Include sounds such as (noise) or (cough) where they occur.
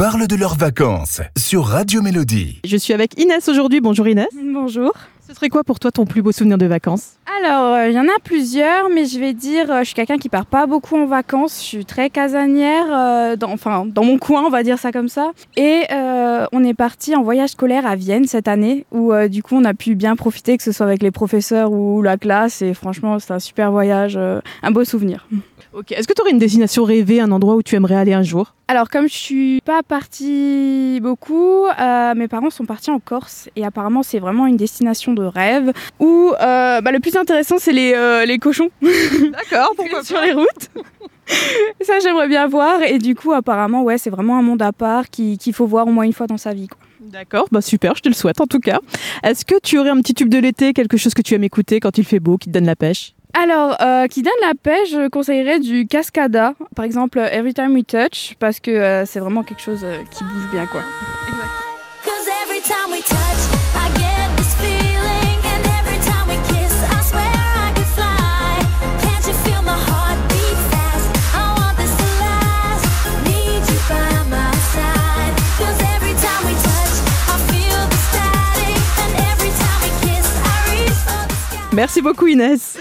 parlent de leurs vacances sur Radio Mélodie. Je suis avec Inès aujourd'hui. Bonjour Inès. Bonjour. Ce serait quoi pour toi ton plus beau souvenir de vacances Alors, euh, il y en a plusieurs, mais je vais dire, euh, je suis quelqu'un qui part pas beaucoup en vacances. Je suis très casanière, euh, dans, enfin, dans mon coin, on va dire ça comme ça. Et on est parti en voyage scolaire à Vienne cette année, où du coup, on a pu bien profiter, que ce soit avec les professeurs ou la classe. Et franchement, c'était un super voyage, un beau souvenir. (laughs) Ok. Est-ce que tu aurais une destination rêvée, un endroit où tu aimerais aller un jour? Alors, comme je suis pas partie beaucoup, mes parents sont partis en Corse et apparemment c'est vraiment une destination de rêve où euh, bah, le plus intéressant c'est les, euh, les cochons D'accord, (laughs) sur les routes. (laughs) Ça j'aimerais bien voir et du coup apparemment ouais c'est vraiment un monde à part qui- qu'il faut voir au moins une fois dans sa vie. quoi. D'accord, bah super, je te le souhaite en tout cas. Est-ce que tu aurais un petit tube de l'été, quelque chose que tu aimes écouter quand il fait beau, qui te donne la pèche Alors euh, qui donne la pêche, je conseillerais du Cascada, par exemple Every Time We Touch parce que euh, c'est vraiment quelque chose euh, qui bouge bien quoi. Merci beaucoup Inès.